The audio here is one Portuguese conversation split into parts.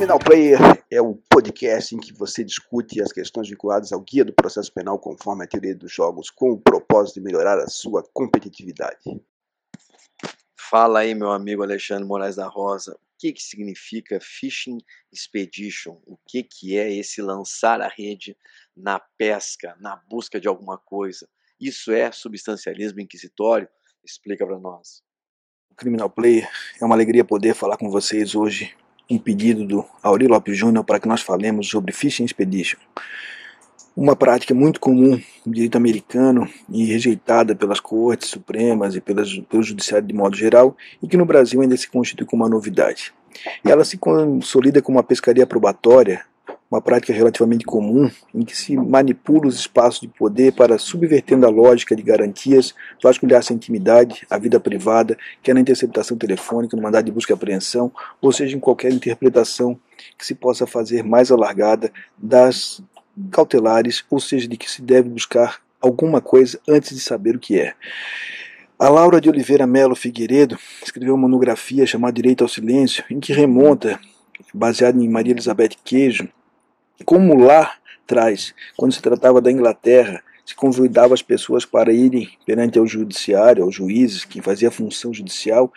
Criminal Player é o podcast em que você discute as questões vinculadas ao guia do processo penal conforme a teoria dos jogos, com o propósito de melhorar a sua competitividade. Fala aí, meu amigo Alexandre Moraes da Rosa. O que, que significa Fishing Expedition? O que, que é esse lançar a rede na pesca, na busca de alguma coisa? Isso é substancialismo inquisitório? Explica para nós. Criminal Player, é uma alegria poder falar com vocês hoje um pedido do Auri Lopes Júnior para que nós falemos sobre Fishing Expedition. Uma prática muito comum no direito americano e rejeitada pelas cortes supremas e pelas, pelo judiciário de modo geral, e que no Brasil ainda se constitui como uma novidade. Ela se consolida como uma pescaria probatória uma prática relativamente comum em que se manipula os espaços de poder para, subvertendo a lógica de garantias, vasculhar-se a intimidade, a vida privada, quer na interceptação telefônica, no mandado de busca e apreensão, ou seja, em qualquer interpretação que se possa fazer mais alargada das cautelares, ou seja, de que se deve buscar alguma coisa antes de saber o que é. A Laura de Oliveira Melo Figueiredo escreveu uma monografia chamada Direito ao Silêncio, em que remonta, baseada em Maria Elizabeth Queijo, como lá atrás, quando se tratava da Inglaterra, se convidava as pessoas para irem perante ao judiciário, aos juízes, quem fazia a função judicial,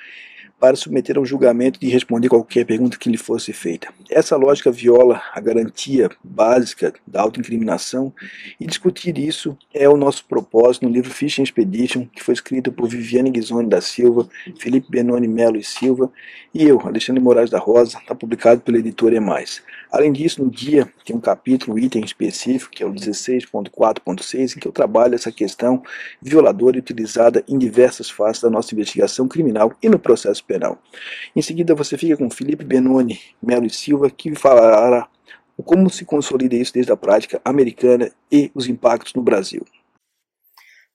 para submeter ao julgamento e responder qualquer pergunta que lhe fosse feita. Essa lógica viola a garantia básica da autoincriminação e discutir isso é o nosso propósito no livro Fishing Expedition, que foi escrito por Viviane Ghisoni da Silva, Felipe Benoni Melo e Silva e eu, Alexandre Moraes da Rosa, está publicado pela editora Emais. Além disso, no guia tem um capítulo, um item específico, que é o 16.4.6, em que eu trabalho essa questão violadora e utilizada em diversas fases da nossa investigação criminal e no processo penal. Em seguida, você fica com Felipe Benoni Melo e Silva, que falará como se consolida isso desde a prática americana e os impactos no Brasil.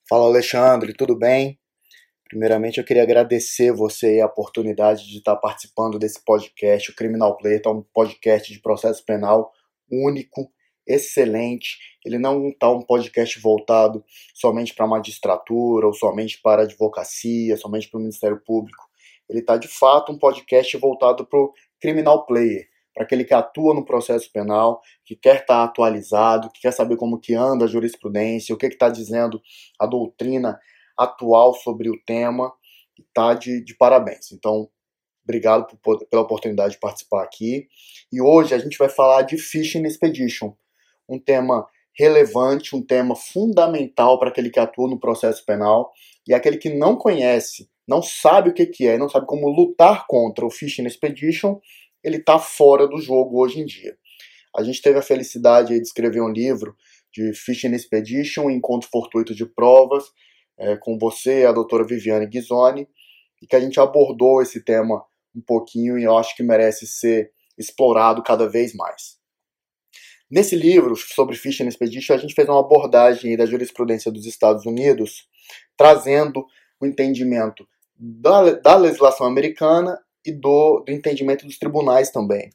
Fala Alexandre, tudo bem? Primeiramente, eu queria agradecer você a oportunidade de estar participando desse podcast. O Criminal Player é um podcast de processo penal único, excelente. Ele não está um podcast voltado somente para magistratura ou somente para advocacia, somente para o Ministério Público. Ele está, de fato, um podcast voltado para o Criminal Player, para aquele que atua no processo penal, que quer estar tá atualizado, que quer saber como que anda a jurisprudência, o que está dizendo a doutrina atual sobre o tema e tá de, de parabéns. Então, obrigado por, pela oportunidade de participar aqui. E hoje a gente vai falar de Fishing Expedition, um tema relevante, um tema fundamental para aquele que atua no processo penal e aquele que não conhece, não sabe o que, que é, não sabe como lutar contra o Fishing Expedition, ele está fora do jogo hoje em dia. A gente teve a felicidade de escrever um livro de Fishing Expedition, Encontro Fortuito de Provas, é, com você, a doutora Viviane Ghisoni, e que a gente abordou esse tema um pouquinho e eu acho que merece ser explorado cada vez mais. Nesse livro sobre Fishing Expedition, a gente fez uma abordagem da jurisprudência dos Estados Unidos, trazendo o entendimento da, da legislação americana e do, do entendimento dos tribunais também.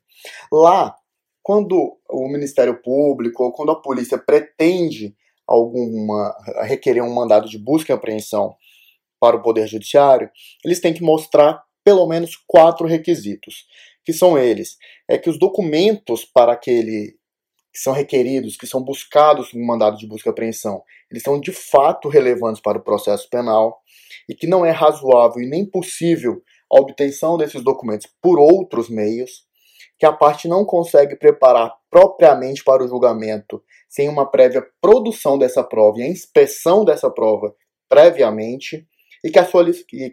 Lá, quando o Ministério Público ou quando a polícia pretende alguma requerer um mandado de busca e apreensão para o Poder Judiciário, eles têm que mostrar pelo menos quatro requisitos, que são eles: é que os documentos para aquele que são requeridos, que são buscados no mandado de busca e apreensão, eles são de fato relevantes para o processo penal e que não é razoável e nem possível a obtenção desses documentos por outros meios, que a parte não consegue preparar propriamente para o julgamento sem uma prévia produção dessa prova e a inspeção dessa prova previamente, e que a,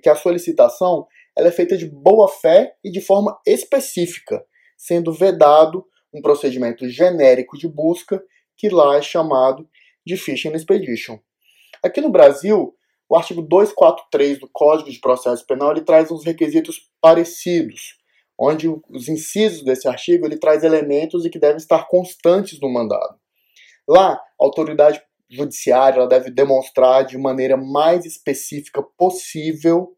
que a solicitação ela é feita de boa fé e de forma específica, sendo vedado um procedimento genérico de busca que lá é chamado de Fishing Expedition. Aqui no Brasil, o artigo 243 do Código de Processo Penal ele traz uns requisitos parecidos, onde os incisos desse artigo ele traz elementos e que devem estar constantes no mandado. Lá, a autoridade judiciária deve demonstrar de maneira mais específica possível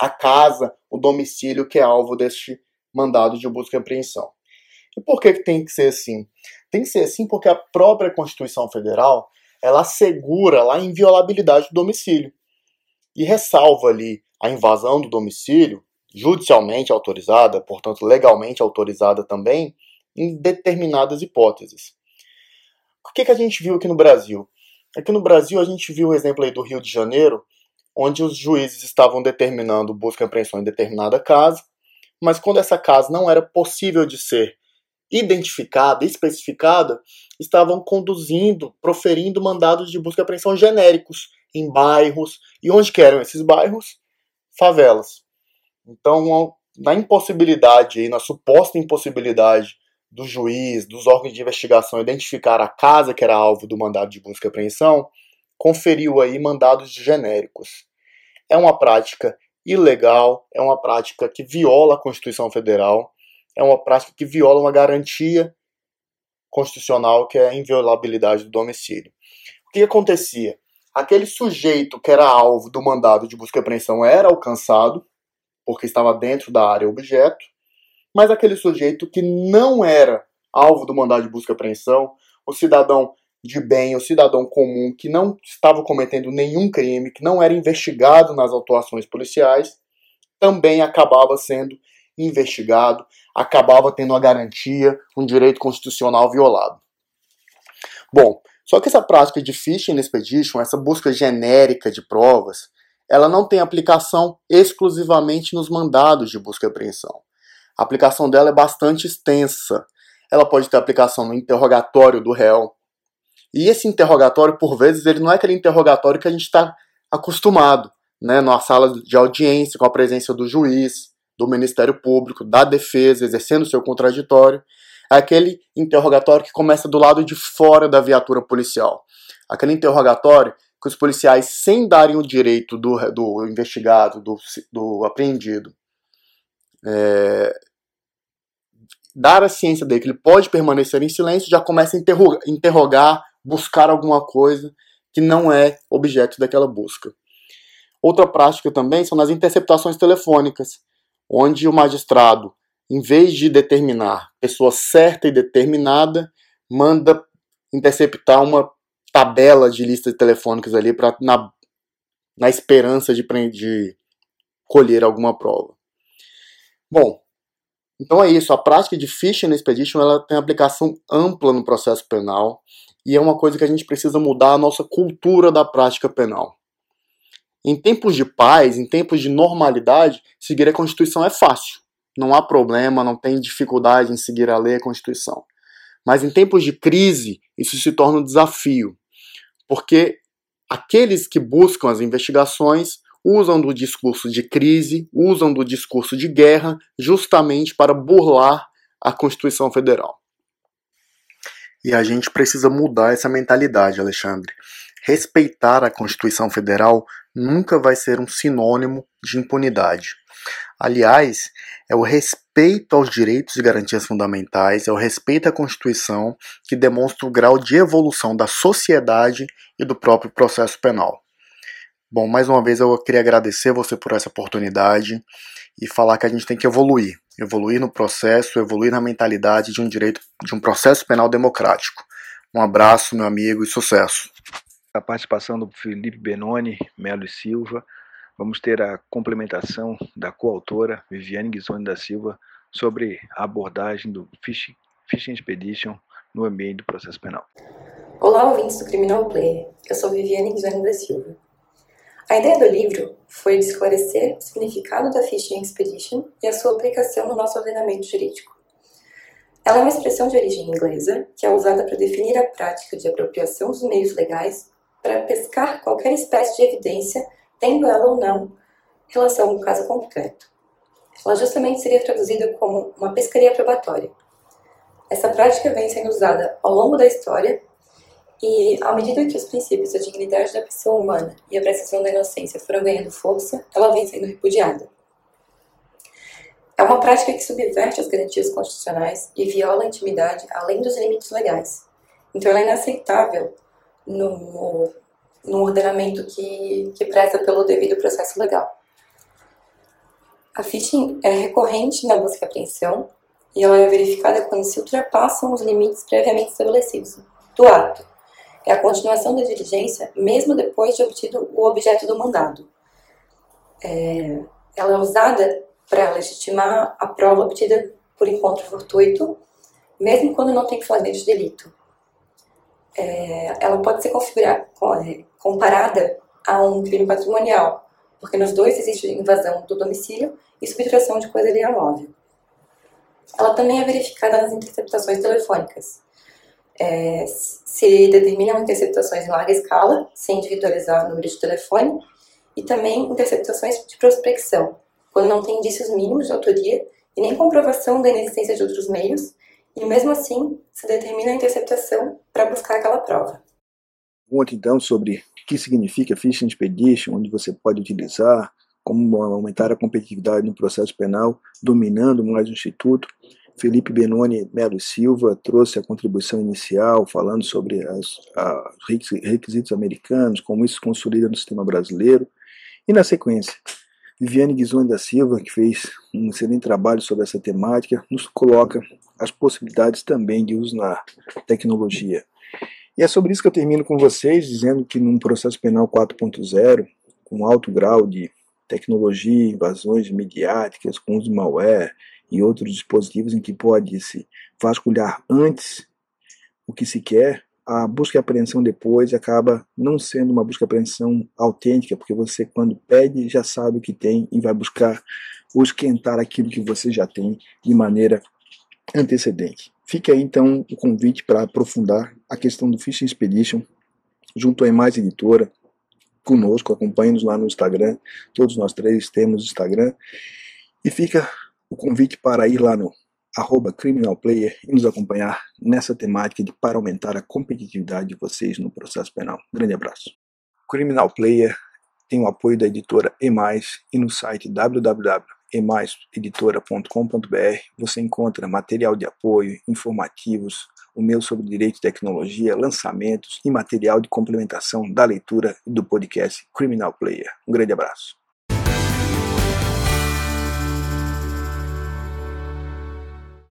a casa, o domicílio que é alvo deste mandado de busca e apreensão. E por que, que tem que ser assim? Tem que ser assim porque a própria Constituição Federal ela assegura lá a inviolabilidade do domicílio e ressalva ali a invasão do domicílio judicialmente autorizada, portanto legalmente autorizada também, em determinadas hipóteses. O que, que a gente viu aqui no Brasil? Aqui no Brasil a gente viu o exemplo aí do Rio de Janeiro, onde os juízes estavam determinando busca e apreensão em determinada casa, mas quando essa casa não era possível de ser identificada, especificada, estavam conduzindo, proferindo mandados de busca e apreensão genéricos em bairros. E onde que eram esses bairros? Favelas. Então, na impossibilidade, na suposta impossibilidade do juiz, dos órgãos de investigação identificar a casa que era alvo do mandado de busca e apreensão, conferiu aí mandados genéricos. É uma prática ilegal, é uma prática que viola a Constituição Federal, é uma prática que viola uma garantia constitucional que é a inviolabilidade do domicílio. O que acontecia? Aquele sujeito que era alvo do mandado de busca e apreensão era alcançado, porque estava dentro da área objeto, mas aquele sujeito que não era alvo do mandado de busca e apreensão, o cidadão de bem, o cidadão comum que não estava cometendo nenhum crime, que não era investigado nas atuações policiais, também acabava sendo investigado, acabava tendo a garantia, um direito constitucional violado. Bom, só que essa prática de phishing expedition, essa busca genérica de provas, ela não tem aplicação exclusivamente nos mandados de busca e apreensão. A aplicação dela é bastante extensa. Ela pode ter aplicação no interrogatório do réu. E esse interrogatório, por vezes, ele não é aquele interrogatório que a gente está acostumado, né, numa sala de audiência, com a presença do juiz, do Ministério Público, da defesa, exercendo seu contraditório. É aquele interrogatório que começa do lado de fora da viatura policial. Aquele interrogatório que os policiais, sem darem o direito do, do investigado, do, do apreendido, é, dar a ciência dele que ele pode permanecer em silêncio, já começa a interrogar, interrogar, buscar alguma coisa que não é objeto daquela busca. Outra prática também são nas interceptações telefônicas, onde o magistrado, em vez de determinar pessoa certa e determinada, manda interceptar uma tabela de listas telefônicas ali para na, na esperança de, de colher alguma prova. Bom, então é isso. A prática de phishing expedition ela tem aplicação ampla no processo penal e é uma coisa que a gente precisa mudar a nossa cultura da prática penal. Em tempos de paz, em tempos de normalidade, seguir a Constituição é fácil. Não há problema, não tem dificuldade em seguir a lei e a Constituição. Mas em tempos de crise, isso se torna um desafio, porque aqueles que buscam as investigações usam do discurso de crise, usam do discurso de guerra, justamente para burlar a Constituição Federal. E a gente precisa mudar essa mentalidade, Alexandre. Respeitar a Constituição Federal nunca vai ser um sinônimo de impunidade. Aliás, é o respeito aos direitos e garantias fundamentais, é o respeito à Constituição que demonstra o grau de evolução da sociedade e do próprio processo penal. Bom, mais uma vez eu queria agradecer você por essa oportunidade e falar que a gente tem que evoluir, evoluir no processo, evoluir na mentalidade de um direito, de um processo penal democrático. Um abraço, meu amigo, e sucesso. A participação do Felipe Benoni, Melo e Silva. Vamos ter a complementação da coautora Viviane Guizoni da Silva sobre a abordagem do Fishing, Expedition no ambiente do processo penal. Olá, ouvintes do Criminal Player. Eu sou Viviane Guizoni da Silva. A ideia do livro foi de esclarecer o significado da Fishing Expedition e a sua aplicação no nosso ordenamento jurídico. Ela é uma expressão de origem inglesa que é usada para definir a prática de apropriação dos meios legais para pescar qualquer espécie de evidência, tendo ela ou não relação com o caso concreto. Ela justamente seria traduzida como uma pescaria probatória. Essa prática vem sendo usada ao longo da história e, à medida que os princípios da dignidade da pessoa humana e a presunção da inocência foram ganhando força, ela vem sendo repudiada. É uma prática que subverte as garantias constitucionais e viola a intimidade além dos limites legais. Então, ela é inaceitável no, no ordenamento que, que preza pelo devido processo legal. A phishing é recorrente na busca e apreensão e ela é verificada quando se ultrapassam os limites previamente estabelecidos do ato é a continuação da diligência, mesmo depois de obtido o objeto do mandado. É, ela é usada para legitimar a prova obtida por encontro fortuito, mesmo quando não tem flagrante de delito. É, ela pode ser comparada a um crime patrimonial, porque nos dois existe invasão do domicílio e subtração de coisa alheia móvel. Ela também é verificada nas interceptações telefônicas. É, se determinam interceptações em larga escala, sem individualizar o número de telefone, e também interceptações de prospecção, quando não tem indícios mínimos de autoria e nem comprovação da inexistência de outros meios, e mesmo assim se determina a interceptação para buscar aquela prova. Conta então sobre o que significa Phishing Expedition, onde você pode utilizar, como aumentar a competitividade no processo penal, dominando mais o Instituto. Felipe Benoni Melo Silva trouxe a contribuição inicial, falando sobre os requisitos americanos, como isso se consolida no sistema brasileiro. E na sequência, Viviane Guizoni da Silva, que fez um excelente trabalho sobre essa temática, nos coloca as possibilidades também de uso na tecnologia. E é sobre isso que eu termino com vocês, dizendo que num processo penal 4.0, com alto grau de tecnologia, invasões midiáticas, com uso de malware e outros dispositivos em que pode se vasculhar antes o que se quer, a busca e apreensão depois acaba não sendo uma busca e apreensão autêntica, porque você, quando pede, já sabe o que tem e vai buscar ou esquentar aquilo que você já tem de maneira antecedente. Fica aí então o convite para aprofundar a questão do Fishing Expedition junto à Mais Editora, conosco, acompanhe-nos lá no Instagram, todos nós três temos Instagram, e fica o convite para ir lá no arroba Criminal Player e nos acompanhar nessa temática de para aumentar a competitividade de vocês no processo penal. Grande abraço. Criminal Player tem o apoio da editora E+, e no site www.emaiseditora.com.br você encontra material de apoio, informativos, o meu sobre direito e tecnologia, lançamentos e material de complementação da leitura do podcast Criminal Player. Um grande abraço.